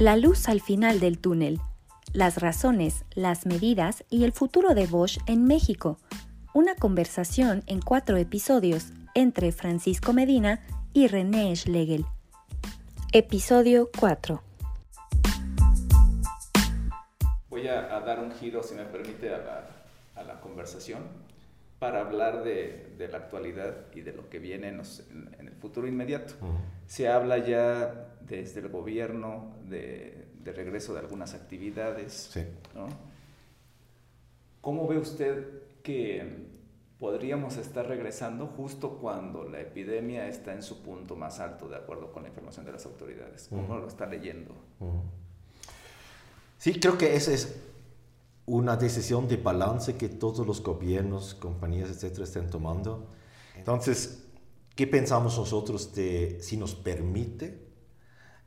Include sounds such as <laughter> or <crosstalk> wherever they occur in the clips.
La luz al final del túnel. Las razones, las medidas y el futuro de Bosch en México. Una conversación en cuatro episodios entre Francisco Medina y René Schlegel. Episodio 4. Voy a, dar un giro, si me permite, a la, conversación para hablar de, la actualidad y de lo que viene en, el futuro inmediato. Se habla ya desde el gobierno de, regreso de algunas actividades. Sí. ¿Cómo ve usted que podríamos estar regresando justo cuando la epidemia está en su punto más alto, de acuerdo con la información de las autoridades? ¿Cómo lo está leyendo? Sí, creo que esa es una decisión de balance que todos los gobiernos, compañías, etcétera, estén tomando. Entonces, ¿qué pensamos nosotros de si nos permite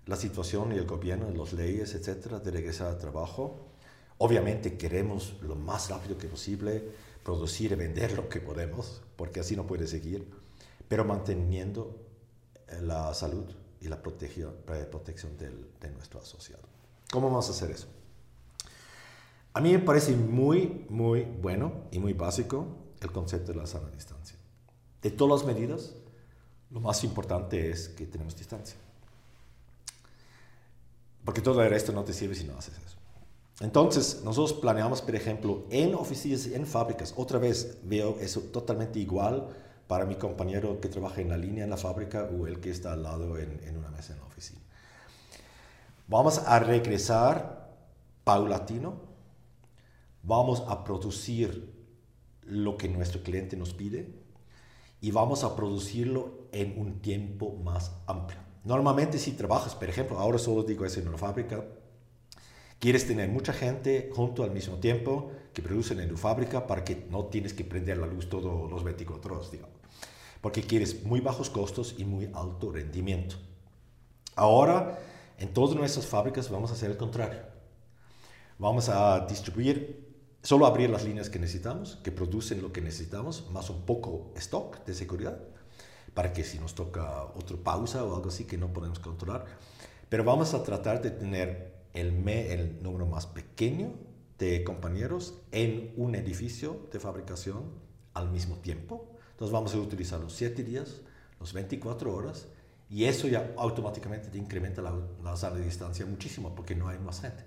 la situación y el gobierno, las leyes, etcétera, de regresar al trabajo? Obviamente queremos lo más rápido que posible producir y vender lo que podemos, porque así no puede seguir, pero manteniendo eh, la salud y la protección, eh, protección de nuestro asociado. ¿Cómo vamos a hacer eso? A mí me parece muy, muy bueno y muy básico el concepto de la sana distancia. De todas las medidas, lo más importante es que tenemos distancia. Porque todo el resto no te sirve si no haces eso. Entonces, nosotros planeamos, por ejemplo, en oficinas, en fábricas, otra vez veo eso totalmente igual para mi compañero que trabaja en la línea en la fábrica o el que está al lado en, en una mesa en la oficina. Vamos a regresar paulatino vamos a producir lo que nuestro cliente nos pide y vamos a producirlo en un tiempo más amplio. Normalmente si trabajas, por ejemplo, ahora solo digo eso en una fábrica, quieres tener mucha gente junto al mismo tiempo que producen en tu fábrica para que no tienes que prender la luz todos los 24 horas, digamos. Porque quieres muy bajos costos y muy alto rendimiento. Ahora, en todas nuestras fábricas vamos a hacer el contrario. Vamos a distribuir solo abrir las líneas que necesitamos, que producen lo que necesitamos, más un poco stock de seguridad, para que si nos toca otra pausa o algo así que no podemos controlar. Pero vamos a tratar de tener el, el número más pequeño de compañeros en un edificio de fabricación al mismo tiempo. Entonces vamos a utilizar los 7 días, los 24 horas, y eso ya automáticamente incrementa la, la sala de distancia muchísimo porque no hay más gente.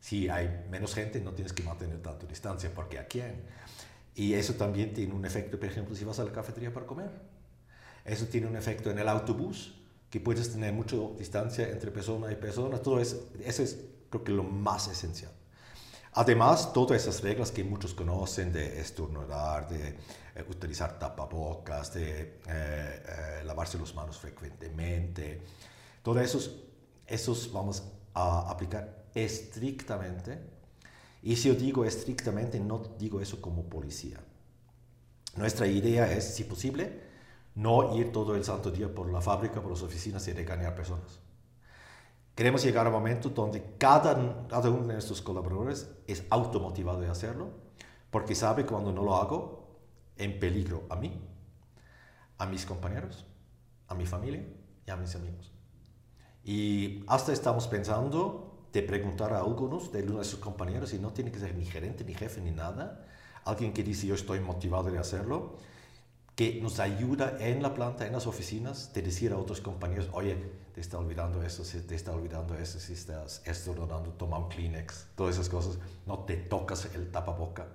Si hay menos gente, no tienes que mantener tanta distancia, porque ¿a quién? Y eso también tiene un efecto, por ejemplo, si vas a la cafetería para comer. Eso tiene un efecto en el autobús, que puedes tener mucha distancia entre persona y persona. Todo eso, eso es, creo que, lo más esencial. Además, todas esas reglas que muchos conocen de estornudar, de eh, utilizar tapabocas, de eh, eh, lavarse las manos frecuentemente, todos esos, esos vamos a aplicar estrictamente. Y si yo digo estrictamente, no digo eso como policía. Nuestra idea es, si posible, no ir todo el santo día por la fábrica, por las oficinas y regañar personas. Queremos llegar a un momento donde cada, uno de nuestros colaboradores es automotivado de hacerlo, porque sabe cuando no lo hago, en peligro a mí, a mis compañeros, a mi familia y a mis amigos. Y hasta estamos pensando de preguntar a algunos de nuestros compañeros, y no tiene que ser ni gerente, ni jefe, ni nada, alguien que dice yo estoy motivado de hacerlo, que nos ayuda en la planta, en las oficinas, de decir a otros compañeros, oye, te está olvidando eso, te está olvidando eso, si estás estornudando, toma un Kleenex, todas esas cosas, no te tocas el tapaboca,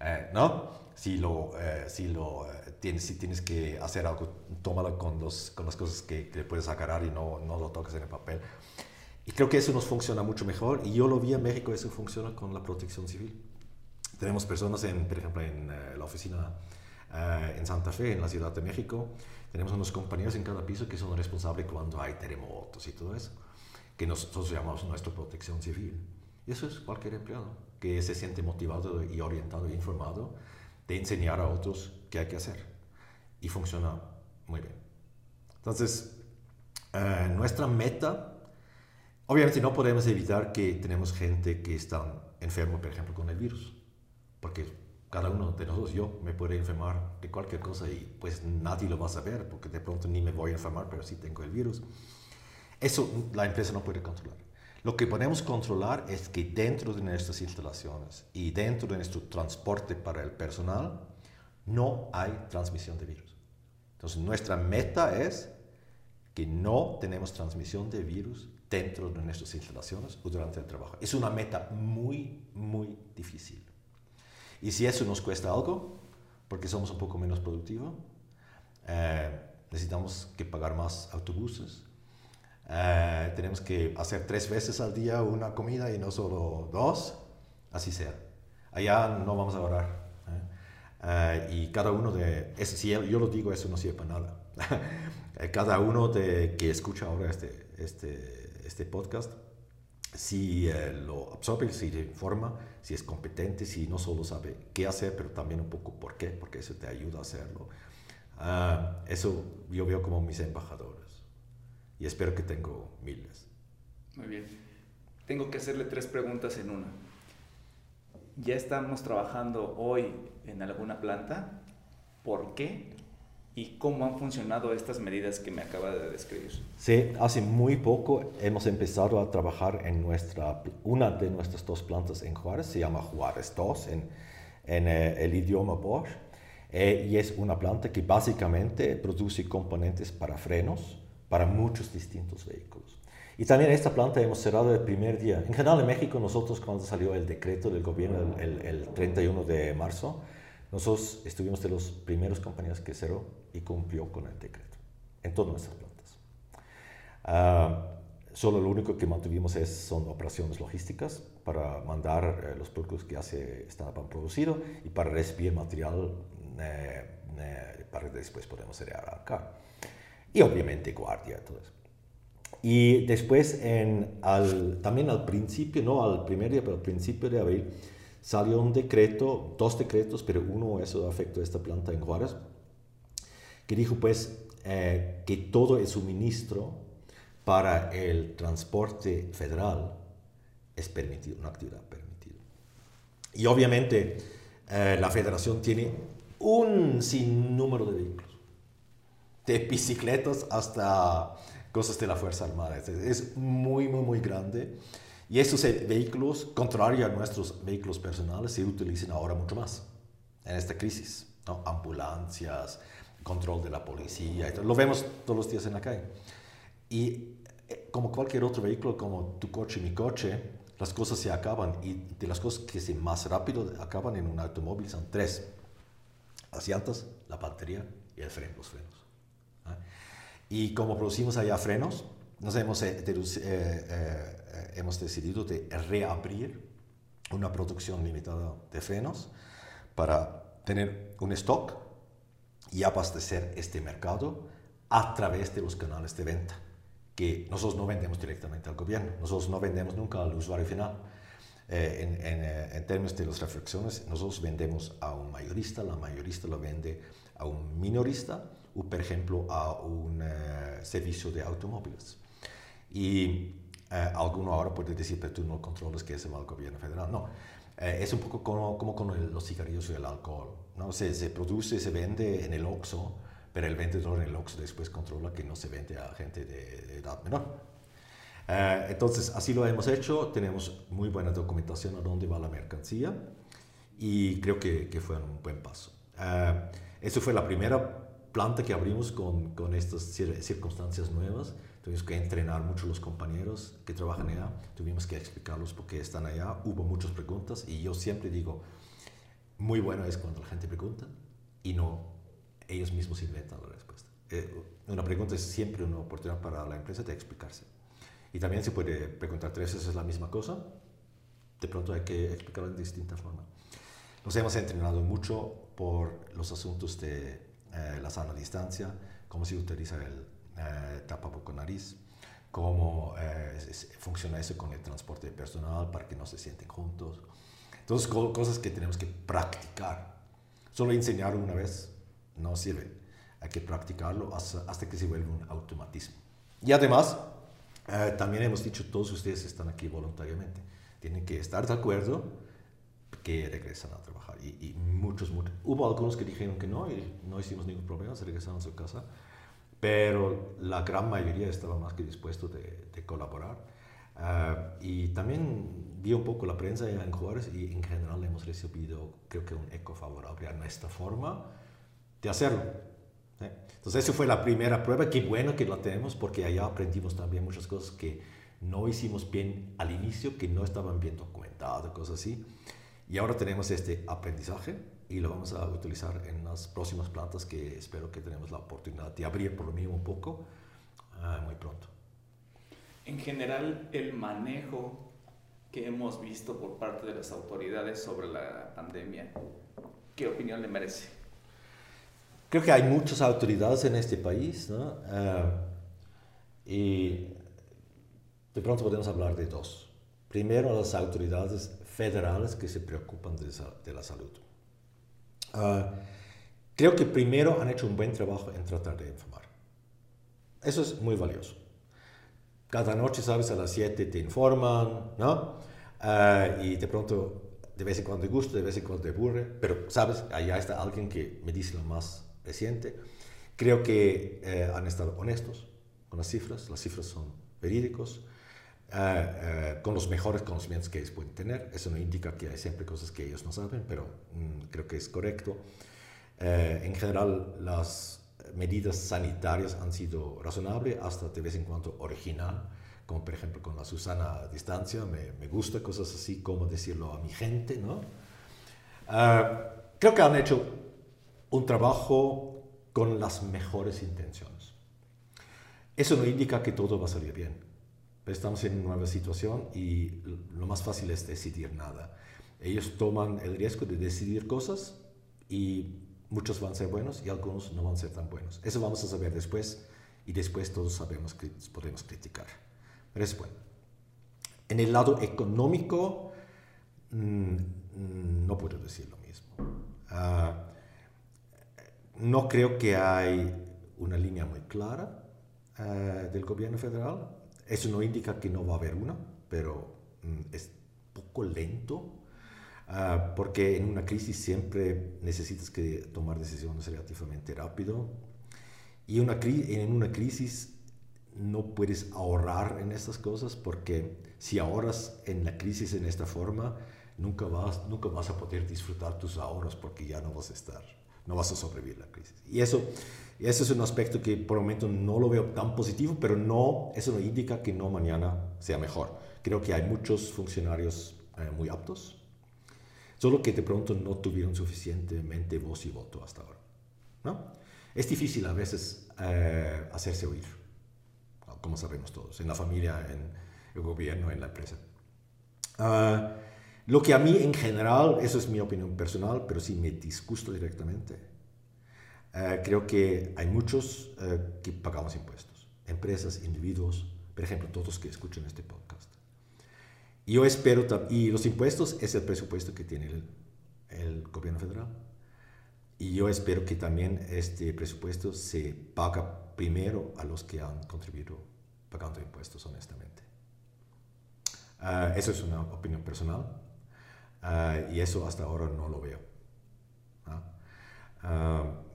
eh, ¿no? Si, lo, eh, si, lo, eh, tienes, si tienes que hacer algo, tómalo con, los, con las cosas que, que puedes agarrar y no, no lo toques en el papel. Y creo que eso nos funciona mucho mejor. Y yo lo vi en México, eso funciona con la protección civil. Tenemos personas, en, por ejemplo, en eh, la oficina eh, en Santa Fe, en la Ciudad de México. Tenemos unos compañeros en cada piso que son responsables cuando hay terremotos y todo eso, que nosotros llamamos nuestra protección civil. Y eso es cualquier empleado que se siente motivado y orientado e informado de enseñar a otros qué hay que hacer. Y funciona muy bien. Entonces, eh, nuestra meta Obviamente no podemos evitar que tenemos gente que está enfermo, por ejemplo, con el virus, porque cada uno de nosotros, yo me puede enfermar de cualquier cosa y pues nadie lo va a saber, porque de pronto ni me voy a enfermar, pero sí tengo el virus. Eso la empresa no puede controlar. Lo que podemos controlar es que dentro de nuestras instalaciones y dentro de nuestro transporte para el personal no hay transmisión de virus. Entonces nuestra meta es que no tenemos transmisión de virus dentro de nuestras instalaciones o durante el trabajo. Es una meta muy, muy difícil. Y si eso nos cuesta algo, porque somos un poco menos productivos, eh, necesitamos que pagar más autobuses, eh, tenemos que hacer tres veces al día una comida y no solo dos, así sea. Allá no vamos a orar. ¿eh? y cada uno de, si yo, lo digo, eso no sirve para nada. <laughs> cada uno de, que escucha ahora este, este, este podcast, si lo absorbe, si se informa, si es competente, si no solo sabe qué hacer, pero también un poco por qué, porque eso te ayuda a hacerlo. Ah, eso yo veo como mis embajadores y espero que tengo miles. Muy bien. Tengo que hacerle tres preguntas en una. ¿Ya estamos trabajando hoy en alguna planta? ¿Por qué? ¿Y cómo han funcionado estas medidas que me acaba de describir? Sí, hace muy poco hemos empezado a trabajar en nuestra, una de nuestras dos plantas en Juárez, se llama Juárez 2 en, en eh, el idioma Bosch, eh, y es una planta que básicamente produce componentes para frenos para muchos distintos vehículos. Y también esta planta hemos cerrado el primer día. En general en México nosotros cuando salió el decreto del gobierno el, el 31 de marzo, nosotros estuvimos de los primeros compañías que cerró y cumplió con el decreto en todas nuestras plantas. Ah, solo lo único que mantuvimos es, son operaciones logísticas para mandar eh, los productos que ya se estaban producidos y para recibir material eh, eh, para que después podamos arrancar. Y obviamente guardia, todo eso. Y después, en, al, también al principio, no al primer día, pero al principio de abril, salió un decreto, dos decretos, pero uno eso afectó a esta planta en Juárez, que dijo pues eh, que todo el suministro para el transporte federal es permitido, una actividad permitida. Y obviamente eh, la federación tiene un sinnúmero de vehículos, de bicicletas hasta cosas de la Fuerza Armada. Es muy, muy, muy grande. Y estos vehículos, contrario a nuestros vehículos personales, se utilizan ahora mucho más en esta crisis. ¿no? Ambulancias, control de la policía, lo vemos todos los días en la calle. Y eh, como cualquier otro vehículo, como tu coche, mi coche, las cosas se acaban. Y de las cosas que se más rápido acaban en un automóvil son tres. Las llantas, la batería y el freno, los frenos. Y como producimos allá frenos, nos hemos, eh, eh, eh, hemos decidido de reabrir una producción limitada de frenos para tener un stock y abastecer este mercado a través de los canales de venta, que nosotros no vendemos directamente al gobierno, nosotros no vendemos nunca al usuario final. en, en, en, términos de las reflexiones, nosotros vendemos a un mayorista, la mayorista lo vende a un minorista o, por ejemplo, a un servicio de automóviles. Y eh, alguno ahora puede decir, pero tú no controlas se va al gobierno federal. No, eh, es un poco como, como con los cigarrillos y el alcohol. ¿no? Se, se produce, se vende en el OXO, pero el vendedor en el OXO después controla que no se vende a gente de, edad menor. Eh, entonces, así lo hemos hecho. Tenemos muy buena documentación a dónde va la mercancía y creo que, que fue un buen paso. eso fue la primera planta que abrimos con, con estas circunstancias nuevas. Tuvimos que entrenar mucho los compañeros que trabajan allá, tuvimos que explicarlos por qué están allá, hubo muchas preguntas y yo siempre digo, muy bueno es cuando la gente pregunta y no ellos mismos inventan la respuesta. Eh, una pregunta es siempre una oportunidad para la empresa de explicarse. Y también se puede preguntar tres veces la misma cosa, de pronto hay que explicarlo de distinta forma. Nos hemos entrenado mucho por los asuntos de eh, la sana distancia, cómo se utiliza el eh, tapaboca nariz, cómo eh, funciona eso con el transporte personal para que no se sienten juntos. Entonces, cosas que tenemos que practicar. Solo enseñar una vez no sirve. Hay que practicarlo hasta, que se vuelva un automatismo. Y además, eh, también hemos dicho, todos ustedes están aquí voluntariamente. Tienen que estar de acuerdo que regresan a trabajar. Y, y, muchos, muchos. Hubo algunos que dijeron que no y no hicimos ningún problema, se regresaron a su casa pero la gran mayoría estaba más que dispuesto de, de colaborar. Ah, y también vi un poco la prensa en Juárez y en general hemos recibido, creo que un eco favorable a nuestra forma de hacerlo. ¿eh? Entonces, esa fue la primera prueba. Qué bueno que la tenemos porque allá aprendimos también muchas cosas que no hicimos bien al inicio, que no estaban bien documentadas, cosas así. Y ahora tenemos este aprendizaje y lo vamos a utilizar en las próximas plantas que espero que tenemos la oportunidad de abrir por lo mínimo un poco ah, muy pronto en general el manejo que hemos visto por parte de las autoridades sobre la pandemia, ¿qué opinión le merece? Creo que hay muchas autoridades en este país, ¿no? Ah, y de pronto podemos hablar de dos. Primero, las autoridades federales que se preocupan de, la salud. Ah, creo que primero han hecho un buen trabajo en tratar de informar. Eso es muy valioso cada noche, ¿sabes? A las 7 te informan, ¿no? Ah, y de pronto, de vez en cuando te gusta, de vez en cuando te aburre, pero, ¿sabes? Allá está alguien que me dice lo más reciente. Creo que eh, han estado honestos con las cifras, las cifras son verídicos, ah, con los mejores conocimientos que ellos pueden tener. Eso no indica que hay siempre cosas que ellos no saben, pero mm, creo que es correcto. Eh, en general, las medidas sanitarias han sido razonables, hasta de vez en cuando original, como por ejemplo con la Susana a distancia, me, me gusta cosas así, como decirlo a mi gente, ¿no? Ah, creo que han hecho un trabajo con las mejores intenciones. Eso no indica que todo va a salir bien. Estamos en una nueva situación y lo más fácil es decidir nada. Ellos toman el riesgo de decidir cosas y muchos van a ser buenos y algunos no van a ser tan buenos. Eso vamos a saber después y después todos sabemos que podemos criticar. Pero es bueno. En el lado económico, mm, no puedo decir lo mismo. Ah, no creo que hay una línea muy clara ah, del gobierno federal. Eso no indica que no va a haber una, pero mm, es poco lento Ah, porque en una crisis siempre necesitas que tomar decisiones relativamente rápido. Y una en una crisis no puedes ahorrar en estas cosas porque si ahorras en la crisis en esta forma, nunca vas, nunca vas a poder disfrutar tus ahorros porque ya no vas a estar, no vas a sobrevivir la crisis. Y eso, eso es un aspecto que por el momento no lo veo tan positivo, pero no, eso no indica que no mañana sea mejor. Creo que hay muchos funcionarios eh, muy aptos, solo que de pronto no tuvieron suficientemente voz y voto hasta ahora. ¿no? Es difícil a veces eh, hacerse oír, como sabemos todos, en la familia, en el gobierno, en la empresa. Ah, lo que a mí en general, eso es mi opinión personal, pero sí me disgusta directamente, eh, creo que hay muchos eh, que pagamos impuestos, empresas, individuos, por ejemplo, todos que escuchan este podcast. Yo espero, y los impuestos es el presupuesto que tiene el, el, gobierno federal. Y yo espero que también este presupuesto se paga primero a los que han contribuido pagando impuestos honestamente. Uh, eso es una opinión personal uh, y eso hasta ahora no lo veo. Uh,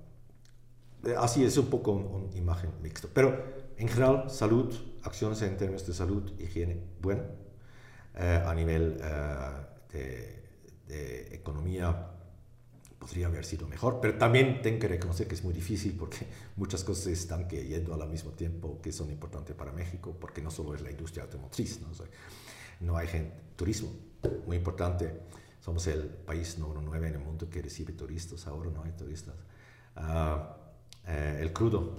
así es un poco una imagen mixta. Pero en general, salud, acciones en términos de salud, higiene, bueno eh, a nivel eh, de, economía podría haber sido mejor, pero también tengo que reconocer que es muy difícil porque <laughs> muchas cosas están que yendo al mismo tiempo que son importantes para México, porque no solo es la industria automotriz, no, no hay gente, turismo, muy importante, somos el país número 9 en el mundo que recibe turistas, ahora no hay turistas. Eh, el crudo,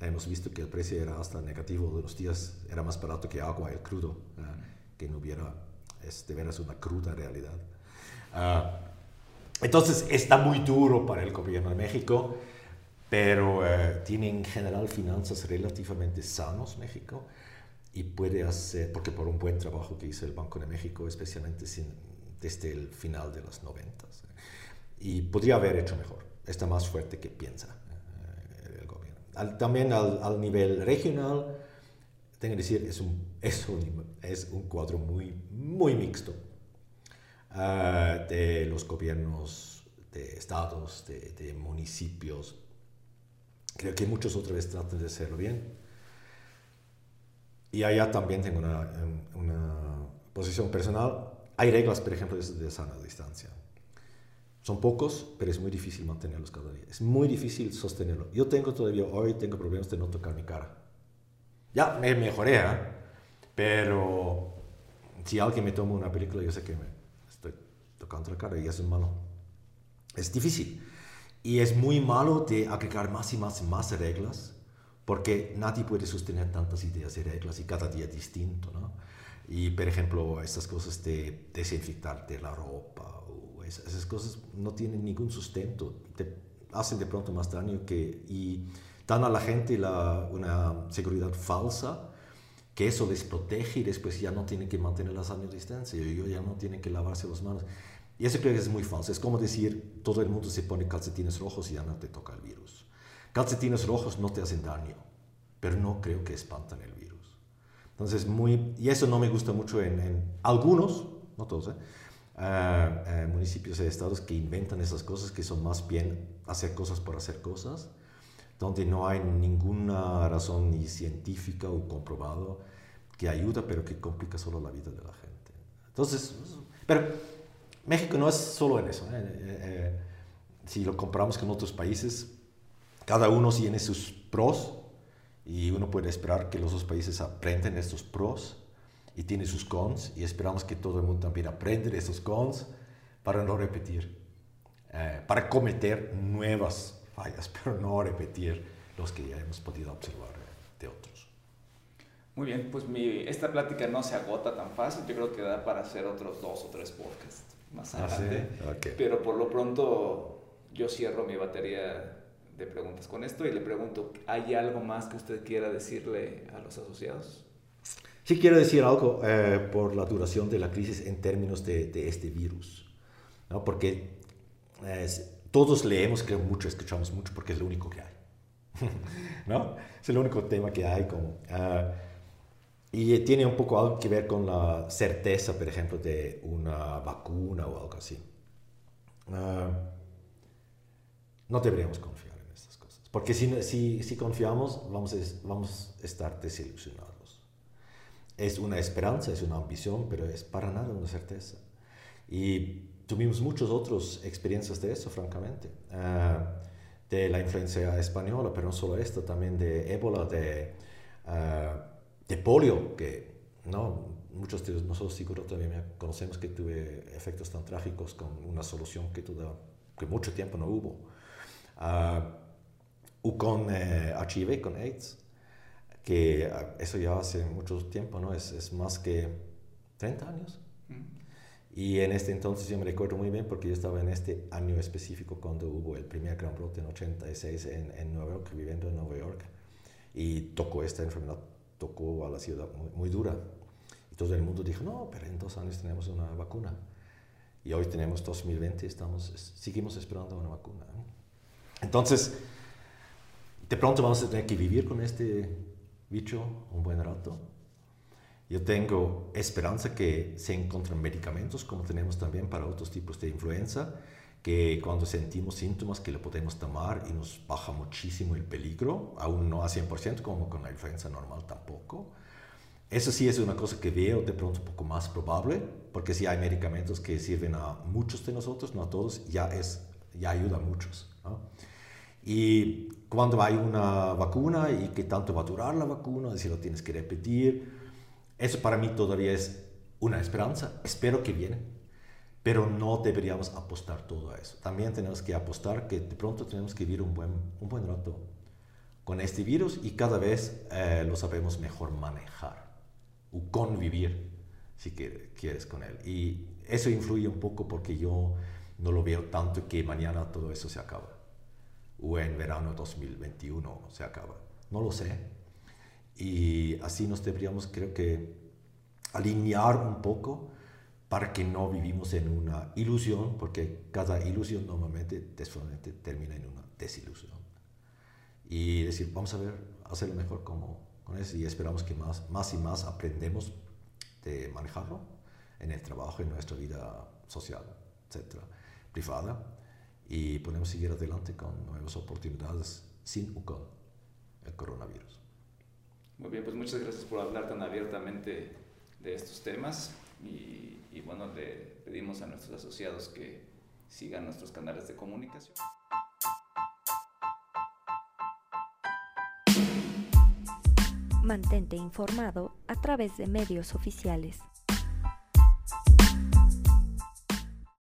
hemos visto que el precio era hasta negativo de los días, era más barato que agua el crudo. Ah, que no hubiera, es de veras una cruda realidad. Ah, entonces está muy duro para el gobierno de México, pero eh, tiene en general finanzas relativamente sanos México y puede hacer, porque por un buen trabajo que hizo el Banco de México, especialmente desde el final de los 90, y podría haber hecho mejor, está más fuerte que piensa eh, el gobierno. también al, al nivel regional, tengo que decir, es un, <laughs> es un, es un cuadro muy, muy mixto uh, de los gobiernos de estados, de, de, municipios. Creo que muchos otra vez tratan de hacerlo bien. Y allá también tengo una, una posición personal. Hay reglas, por ejemplo, de sana distancia. Son pocos, pero es muy difícil mantenerlos cada día. Es muy difícil sostenerlo. Yo tengo todavía hoy, tengo problemas de no tocar mi cara. Ya me mejoré, ¿eh? pero si alguien me toma una película, yo sé que me estoy tocando la cara y eso es malo. Es difícil. Y es muy malo de agregar más y más y más reglas, porque nadie puede sostener tantas ideas y reglas y cada día distinto, ¿no? Y, por ejemplo, estas cosas de desinfectarte la ropa esas cosas no tienen ningún sustento, te hacen de pronto más daño que, y dan a la gente la, una seguridad falsa, que eso les protege y después ya no tienen que mantener la sana distancia, ya no tienen que lavarse las manos. Y eso creo que es muy falso. Es como decir, todo el mundo se pone calcetines rojos y ya no te toca el virus. Calcetines rojos no te hacen daño, pero no creo que espantan el virus. Entonces, muy, y eso no me gusta mucho en, algunos, no todos, ¿eh? municipios y estados que inventan esas cosas, que son más bien hacer cosas por hacer cosas, donde no hay ninguna razón ni científica o comprobado que ayuda, pero que complica solo la vida de la gente. Entonces, pero México no es solo en eso. ¿eh? Eh, eh, si lo comparamos con otros países, cada uno tiene sus pros y uno puede esperar que los dos países aprendan estos pros y tiene sus cons y esperamos que todo el mundo también aprenda de esos cons para no repetir, eh, para cometer nuevas fallas, <laughs> pero no repetir los que ya hemos podido observar de otros. Muy bien, pues mi, esta plática no se agota tan fácil, yo creo que da para hacer otros dos o tres podcasts más ah, adelante, pero por lo pronto yo cierro mi batería de preguntas con esto y le pregunto, ¿hay algo más que usted quiera decirle a los asociados? Sí quiero decir algo eh, por la duración de la crisis en términos de, este virus, ¿no? porque todos leemos, creo mucho, escuchamos mucho, porque es lo único que hay. <laughs> ¿no? Es el único tema que hay. Como, ah, y tiene un poco algo que ver con la certeza, por ejemplo, de una vacuna o algo así. Ah, no deberíamos confiar porque si, si, si confiamos vamos a, vamos a estar desilusionados es una esperanza, es una ambición, pero es para nada una certeza. Y tuvimos muchas otras experiencias de eso, francamente. Ah, de la influencia española, pero no solo esto, también de ébola, de, uh, de polio, que no, muchos de nosotros seguro todavía conocemos que tuve efectos tan trágicos con una solución que, que mucho tiempo no hubo. Uh, o con HIV, eh, con AIDS que ah, eso ya hace mucho tiempo, ¿no? Es, es más que 30 años. Y en este entonces yo me recuerdo muy bien porque yo estaba en este año específico cuando hubo el primer gran brote en 86 en, en Nueva York, viviendo en Nueva York. Y tocó esta enfermedad, tocó a la ciudad muy, dura. Y todo el mundo dijo, no, pero en dos años tenemos una vacuna. Y hoy tenemos 2020 estamos, seguimos esperando una vacuna. Entonces, de pronto vamos a tener que vivir con este bicho un buen rato. Yo tengo esperanza que se encuentren medicamentos, como tenemos también para otros tipos de influenza, que cuando sentimos síntomas que lo podemos tomar y nos baja muchísimo el peligro, aún no a 100% como con la influenza normal tampoco. Eso sí es una cosa que veo de pronto un poco más probable, porque si hay medicamentos que sirven a muchos de nosotros, no a todos, ya, es, ya ayuda a muchos. ¿no? Y cuando hay una vacuna y qué tanto va a durar la vacuna, si lo tienes que repetir, eso para mí todavía es una esperanza. Espero que viene, pero no deberíamos apostar todo a eso. También tenemos que apostar que de pronto tenemos que vivir un buen, un buen rato con este virus y cada vez eh, lo sabemos mejor manejar o convivir, si quieres, con él. Y eso influye un poco porque yo no lo veo tanto que mañana todo eso se acaba o en verano 2021 se acaba. No lo sé. Y así nos deberíamos, creo que, alinear un poco para que no vivimos en una ilusión, porque cada ilusión normalmente termina en una desilusión. Y decir, vamos a ver, hacerlo mejor como, con eso y esperamos que más, más y más aprendemos de manejarlo en el trabajo, en nuestra vida social, etcétera, privada y podemos seguir adelante con nuevas oportunidades sin o con el coronavirus. Muy bien, pues muchas gracias por hablar tan abiertamente de estos temas y, y bueno, le pedimos a nuestros asociados que sigan nuestros canales de comunicación. Mantente informado a través de medios oficiales.